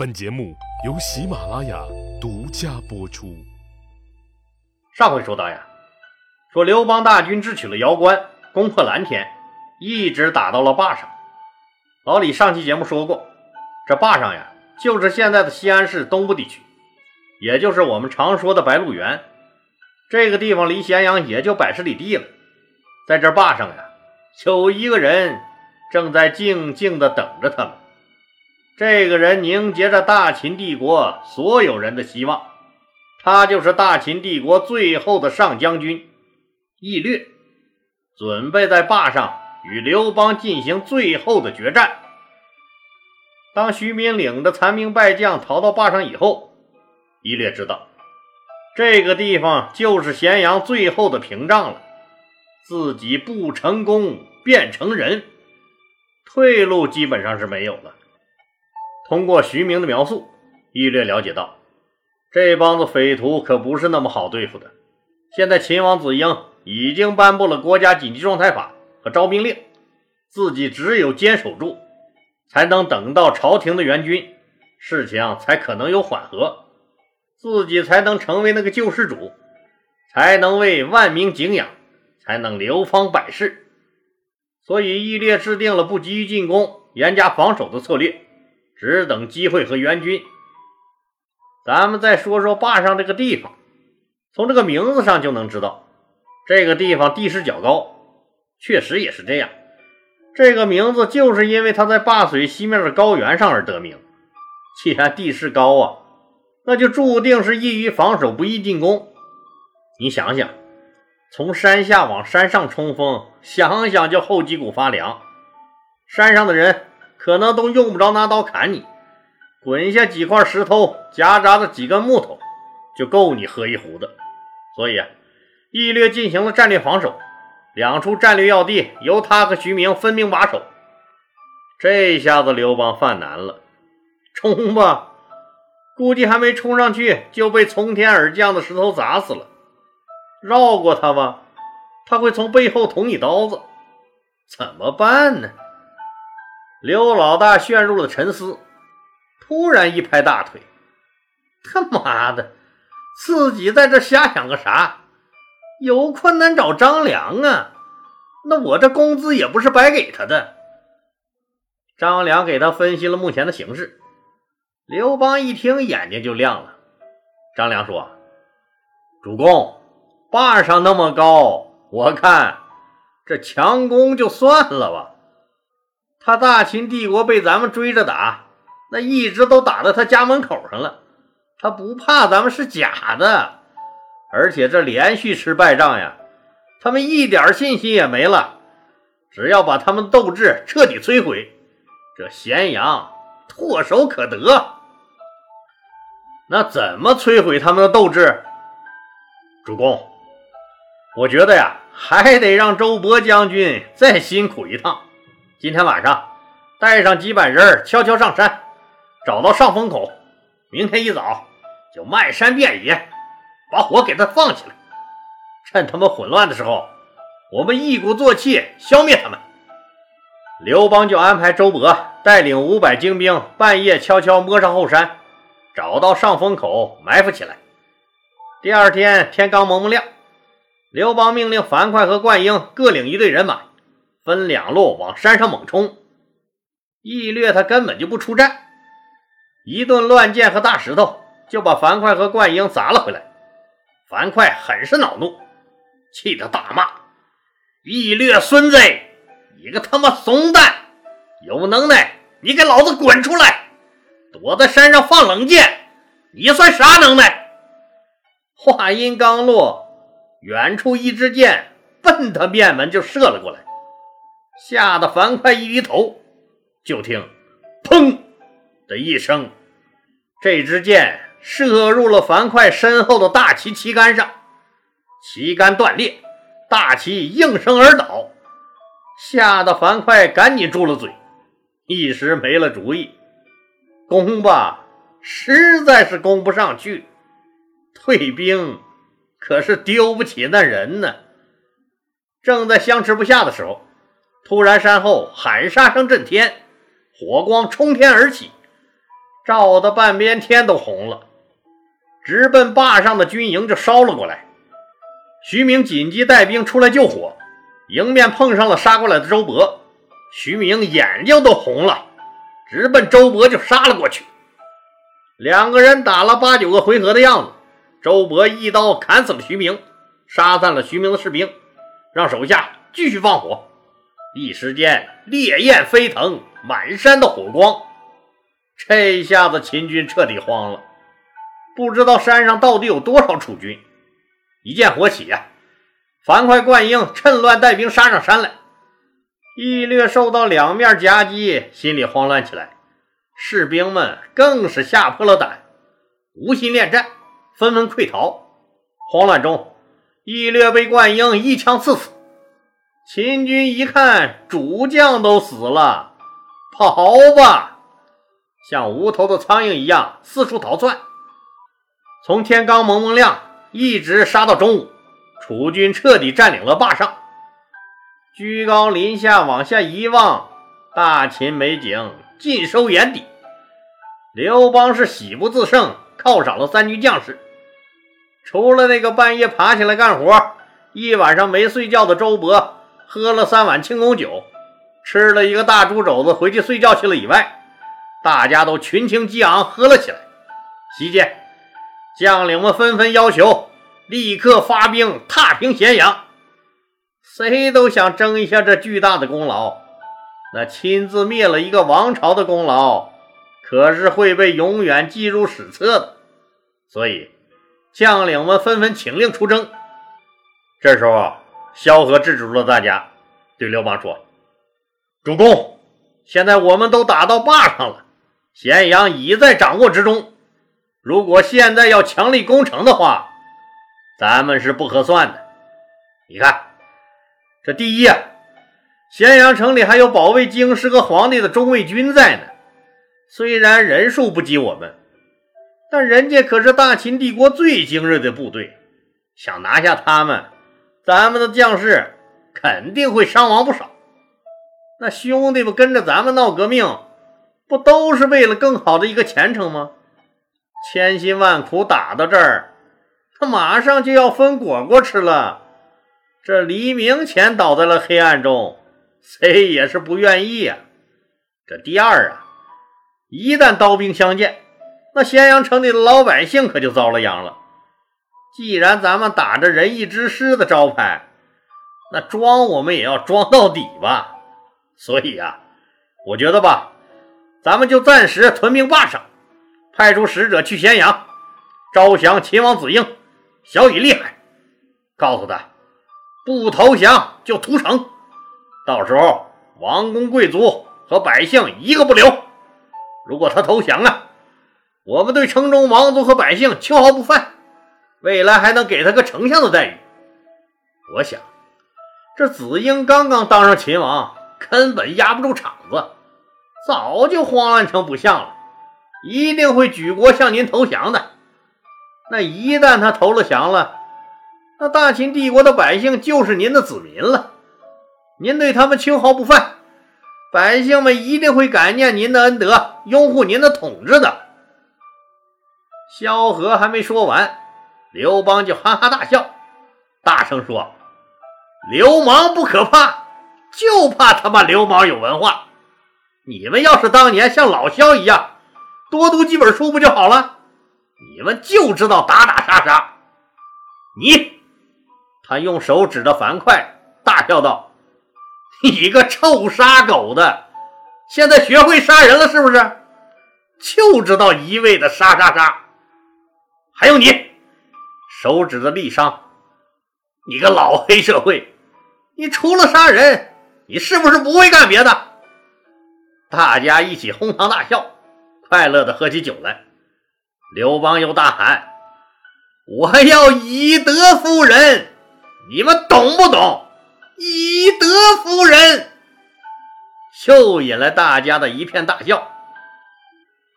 本节目由喜马拉雅独家播出。上回说到呀，说刘邦大军智取了瑶关，攻破蓝田，一直打到了坝上。老李上期节目说过，这坝上呀，就是现在的西安市东部地区，也就是我们常说的白鹿原。这个地方离咸阳也就百十里地了。在这坝上呀，有一个人正在静静的等着他们。这个人凝结着大秦帝国所有人的希望，他就是大秦帝国最后的上将军义略，准备在坝上与刘邦进行最后的决战。当徐明领着残兵败将逃到坝上以后，义略知道这个地方就是咸阳最后的屏障了，自己不成功变成人，退路基本上是没有了。通过徐明的描述，义略了解到，这帮子匪徒可不是那么好对付的。现在秦王子婴已经颁布了国家紧急状态法和招兵令，自己只有坚守住，才能等到朝廷的援军，事情才可能有缓和，自己才能成为那个救世主，才能为万民敬仰，才能流芳百世。所以，义略制定了不急于进攻、严加防守的策略。只等机会和援军。咱们再说说坝上这个地方，从这个名字上就能知道，这个地方地势较高。确实也是这样，这个名字就是因为它在坝水西面的高原上而得名。既然地势高啊，那就注定是易于防守，不易进攻。你想想，从山下往山上冲锋，想想就后脊骨发凉。山上的人。可能都用不着拿刀砍你，滚下几块石头，夹杂着几根木头，就够你喝一壶的。所以啊，义略进行了战略防守，两处战略要地由他和徐明分兵把守。这下子刘邦犯难了，冲吧，估计还没冲上去就被从天而降的石头砸死了。绕过他吧，他会从背后捅你刀子，怎么办呢？刘老大陷入了沉思，突然一拍大腿：“他妈的，自己在这瞎想个啥？有困难找张良啊！那我这工资也不是白给他的。”张良给他分析了目前的形势。刘邦一听，眼睛就亮了。张良说：“主公，坝上那么高，我看这强攻就算了吧。”他大秦帝国被咱们追着打，那一直都打到他家门口上了。他不怕咱们是假的，而且这连续吃败仗呀，他们一点信心也没了。只要把他们斗志彻底摧毁，这咸阳唾手可得。那怎么摧毁他们的斗志？主公，我觉得呀，还得让周勃将军再辛苦一趟。今天晚上带上几百人，悄悄上山，找到上风口。明天一早就漫山遍野，把火给他放起来。趁他们混乱的时候，我们一鼓作气消灭他们。刘邦就安排周勃带领五百精兵，半夜悄悄摸上后山，找到上风口埋伏起来。第二天天刚蒙蒙亮，刘邦命令樊哙和灌婴各领一队人马。分两路往山上猛冲，易略他根本就不出战，一顿乱箭和大石头就把樊哙和灌婴砸了回来。樊哙很是恼怒，气得大骂：“易略孙子，你个他妈怂蛋！有能耐你给老子滚出来！躲在山上放冷箭，你算啥能耐？”话音刚落，远处一支箭奔他面门就射了过来。吓得樊哙一低头，就听“砰”的一声，这支箭射入了樊哙身后的大旗旗杆上，旗杆断裂，大旗应声而倒。吓得樊哙赶紧住了嘴，一时没了主意。攻吧，实在是攻不上去；退兵，可是丢不起那人呢。正在相持不下的时候。突然，山后喊杀声震天，火光冲天而起。照的半边天都红了，直奔坝上的军营就烧了过来。徐明紧急带兵出来救火，迎面碰上了杀过来的周勃。徐明眼睛都红了，直奔周勃就杀了过去。两个人打了八九个回合的样子，周勃一刀砍死了徐明，杀散了徐明的士兵，让手下继续放火。一时间烈焰飞腾，满山的火光。这一下子秦军彻底慌了，不知道山上到底有多少楚军。一见火起呀，樊哙、灌婴趁乱带兵杀上山来。义略受到两面夹击，心里慌乱起来，士兵们更是吓破了胆，无心恋战，纷纷溃逃。慌乱中，义略被灌婴一枪刺死。秦军一看主将都死了，跑吧，像无头的苍蝇一样四处逃窜。从天刚蒙蒙亮，一直杀到中午，楚军彻底占领了坝上。居高临下往下一望，大秦美景尽收眼底。刘邦是喜不自胜，犒赏了三军将士。除了那个半夜爬起来干活，一晚上没睡觉的周勃，喝了三碗庆功酒，吃了一个大猪肘子，回去睡觉去了以外，大家都群情激昂，喝了起来。席间，将领们纷纷要求立刻发兵踏平咸阳。谁都想争一下这巨大的功劳，那亲自灭了一个王朝的功劳，可是会被永远记入史册的。所以，将领们纷纷请令出征。这时候，萧何制止住了大家，对刘邦说：“主公，现在我们都打到坝上了，咸阳已在掌握之中。如果现在要强力攻城的话，咱们是不合算的。你看。”这第一啊，咸阳城里还有保卫京师和皇帝的中卫军在呢。虽然人数不及我们，但人家可是大秦帝国最精锐的部队，想拿下他们，咱们的将士肯定会伤亡不少。那兄弟们跟着咱们闹革命，不都是为了更好的一个前程吗？千辛万苦打到这儿，他马上就要分果果吃了。这黎明前倒在了黑暗中，谁也是不愿意呀。这第二啊，一旦刀兵相见，那咸阳城里的老百姓可就遭了殃了。既然咱们打着仁义之师的招牌，那装我们也要装到底吧。所以啊，我觉得吧，咱们就暂时屯兵坝上，派出使者去咸阳，招降秦王子婴，小以厉害，告诉他。不投降就屠城，到时候王公贵族和百姓一个不留。如果他投降了，我们对城中王族和百姓秋毫不犯，未来还能给他个丞相的待遇。我想，这子婴刚刚当上秦王，根本压不住场子，早就慌乱成不像了，一定会举国向您投降的。那一旦他投了降了，那大秦帝国的百姓就是您的子民了，您对他们秋毫不犯，百姓们一定会感念您的恩德，拥护您的统治的。萧何还没说完，刘邦就哈哈大笑，大声说：“流氓不可怕，就怕他妈流氓有文化。你们要是当年像老萧一样，多读几本书不就好了？你们就知道打打杀杀，你。”他用手指着樊哙，大笑道：“你个臭杀狗的，现在学会杀人了是不是？就知道一味的杀杀杀。还有你，手指着丽商，你个老黑社会，你除了杀人，你是不是不会干别的？”大家一起哄堂大笑，快乐的喝起酒来。刘邦又大喊：“我要以德服人！”你们懂不懂？以德服人，又引来大家的一片大笑。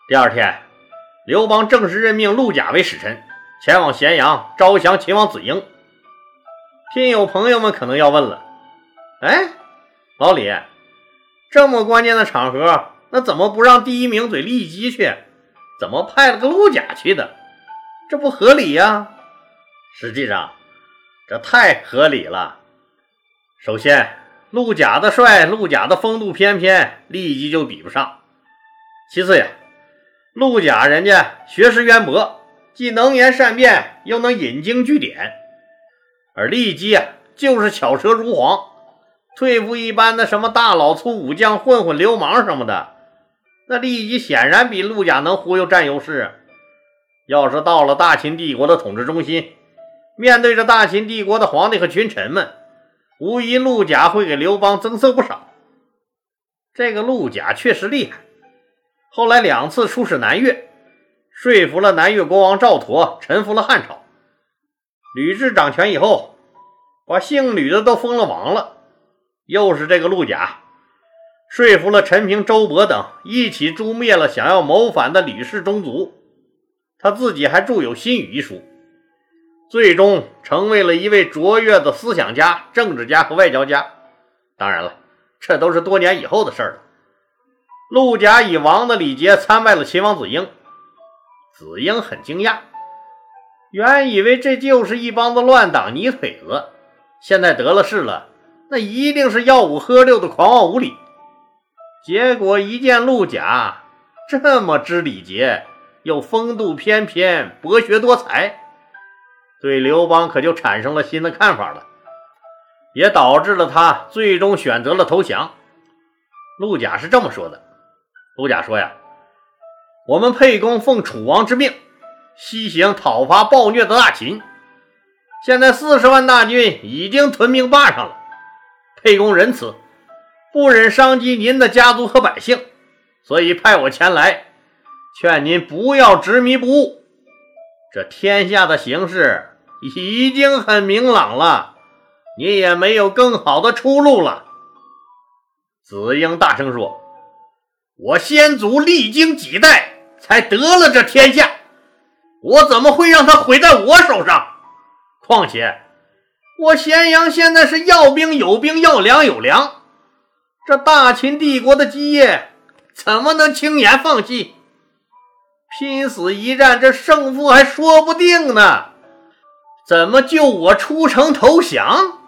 第二天，刘邦正式任命陆贾为使臣，前往咸阳招降秦王子婴。听友朋友们可能要问了：哎，老李，这么关键的场合，那怎么不让第一名嘴利姬去？怎么派了个陆贾去的？这不合理呀！实际上，这太合理了。首先，陆贾的帅，陆贾的风度翩翩，立即就比不上。其次呀，陆贾人家学识渊博，既能言善辩，又能引经据典，而骊姬啊，就是巧舌如簧，对付一般的什么大老粗武将、混混、流氓什么的，那骊姬显然比陆贾能忽悠占优势。要是到了大秦帝国的统治中心，面对着大秦帝国的皇帝和群臣们，无疑陆贾会给刘邦增色不少。这个陆贾确实厉害，后来两次出使南越，说服了南越国王赵佗臣服了汉朝。吕雉掌权以后，把姓吕的都封了王了。又是这个陆贾，说服了陈平、周勃等一起诛灭了想要谋反的吕氏宗族。他自己还著有《新语》一书，最终成为了一位卓越的思想家、政治家和外交家。当然了，这都是多年以后的事了。陆贾以王的礼节参拜了秦王子婴，子婴很惊讶，原以为这就是一帮子乱党泥腿子，现在得了势了，那一定是吆五喝六的狂妄无礼。结果一见陆贾这么知礼节。又风度翩翩、博学多才，对刘邦可就产生了新的看法了，也导致了他最终选择了投降。陆贾是这么说的：“陆贾说呀，我们沛公奉楚王之命，西行讨伐暴虐的大秦，现在四十万大军已经屯兵霸上了。沛公仁慈，不忍伤及您的家族和百姓，所以派我前来。”劝您不要执迷不悟，这天下的形势已经很明朗了，你也没有更好的出路了。子婴大声说：“我先祖历经几代才得了这天下，我怎么会让他毁在我手上？况且我咸阳现在是要兵有兵，要粮有粮，这大秦帝国的基业怎么能轻言放弃？”拼死一战，这胜负还说不定呢，怎么就我出城投降？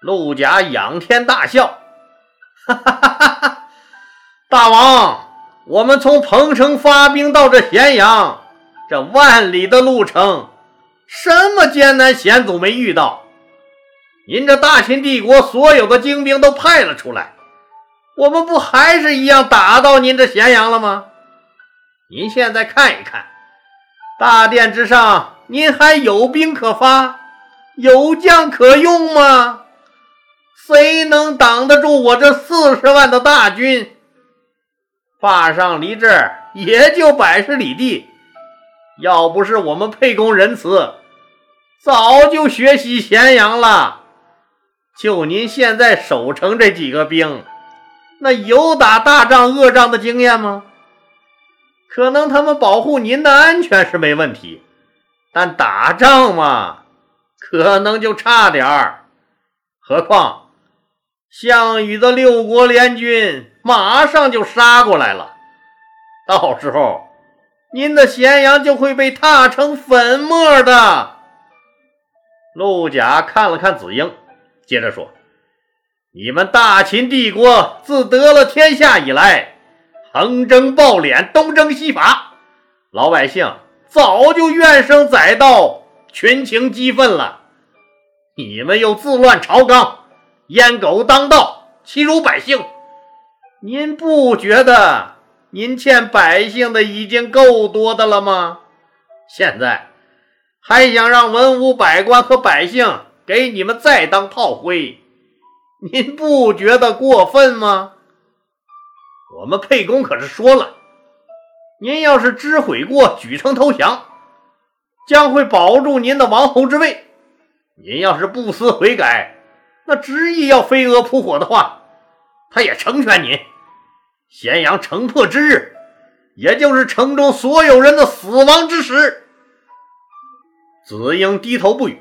陆贾仰天大笑，哈哈哈哈哈！大王，我们从彭城发兵到这咸阳，这万里的路程，什么艰难险阻没遇到？您这大秦帝国所有的精兵都派了出来，我们不还是一样打到您这咸阳了吗？您现在看一看，大殿之上，您还有兵可发，有将可用吗？谁能挡得住我这四十万的大军？坝上离这儿也就百十里地，要不是我们沛公仁慈，早就学习咸阳了。就您现在守城这几个兵，那有打大仗、恶仗的经验吗？可能他们保护您的安全是没问题，但打仗嘛，可能就差点儿。何况项羽的六国联军马上就杀过来了，到时候您的咸阳就会被踏成粉末的。陆贾看了看子婴，接着说：“你们大秦帝国自得了天下以来。”横征暴敛，东征西伐，老百姓早就怨声载道，群情激愤了。你们又自乱朝纲，阉狗当道，欺辱百姓。您不觉得您欠百姓的已经够多的了吗？现在还想让文武百官和百姓给你们再当炮灰，您不觉得过分吗？我们沛公可是说了，您要是知悔过，举城投降，将会保住您的王侯之位。您要是不思悔改，那执意要飞蛾扑火的话，他也成全您。咸阳城破之日，也就是城中所有人的死亡之时。子婴低头不语，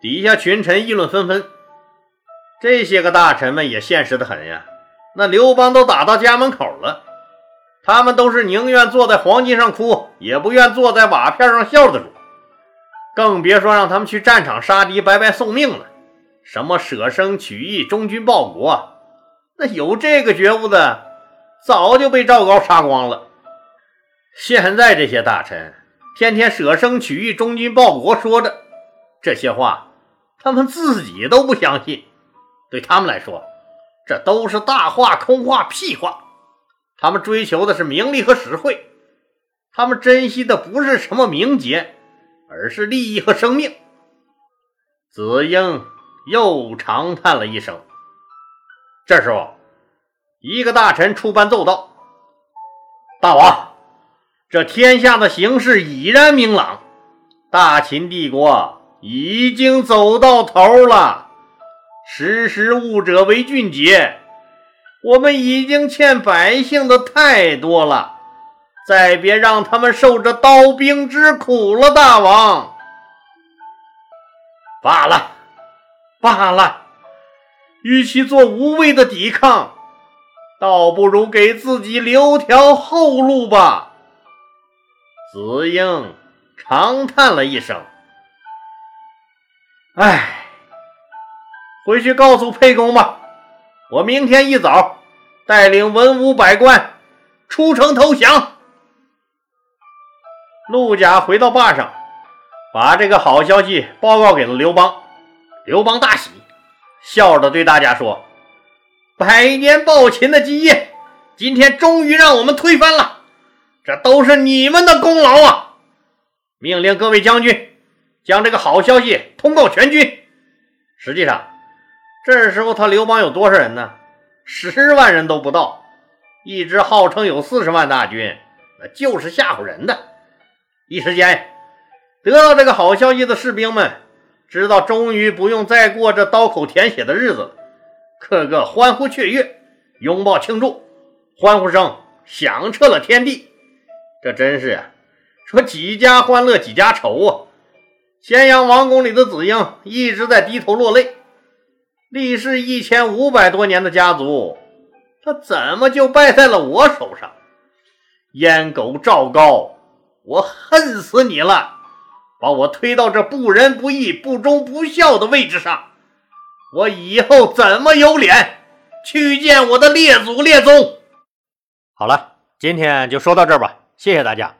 底下群臣议论纷纷。这些个大臣们也现实的很呀。那刘邦都打到家门口了，他们都是宁愿坐在黄金上哭，也不愿坐在瓦片上笑的主，更别说让他们去战场杀敌，白白送命了。什么舍生取义、忠君报国，那有这个觉悟的，早就被赵高杀光了。现在这些大臣天天舍生取义、忠君报国说着这些话，他们自己都不相信。对他们来说，这都是大话、空话、屁话。他们追求的是名利和实惠，他们珍惜的不是什么名节，而是利益和生命。子婴又长叹了一声。这时候，一个大臣出班奏道：“大王，这天下的形势已然明朗，大秦帝国已经走到头了。识时务者为俊杰。”我们已经欠百姓的太多了，再别让他们受着刀兵之苦了，大王。罢了，罢了，与其做无谓的抵抗，倒不如给自己留条后路吧。子婴长叹了一声：“唉，回去告诉沛公吧。”我明天一早带领文武百官出城投降。陆贾回到坝上，把这个好消息报告给了刘邦。刘邦大喜，笑着对大家说：“百年暴秦的基业，今天终于让我们推翻了，这都是你们的功劳啊！”命令各位将军将这个好消息通告全军。实际上，这时候他刘邦有多少人呢？十万人都不到，一支号称有四十万大军，那就是吓唬人的。一时间，得到这个好消息的士兵们知道终于不用再过这刀口舔血的日子了，个个欢呼雀跃，拥抱庆祝，欢呼声响彻了天地。这真是啊，说几家欢乐几家愁啊！咸阳王宫里的子婴一直在低头落泪。历世一千五百多年的家族，他怎么就败在了我手上？阉狗赵高，我恨死你了！把我推到这不仁不义、不忠不孝的位置上，我以后怎么有脸去见我的列祖列宗？好了，今天就说到这儿吧，谢谢大家。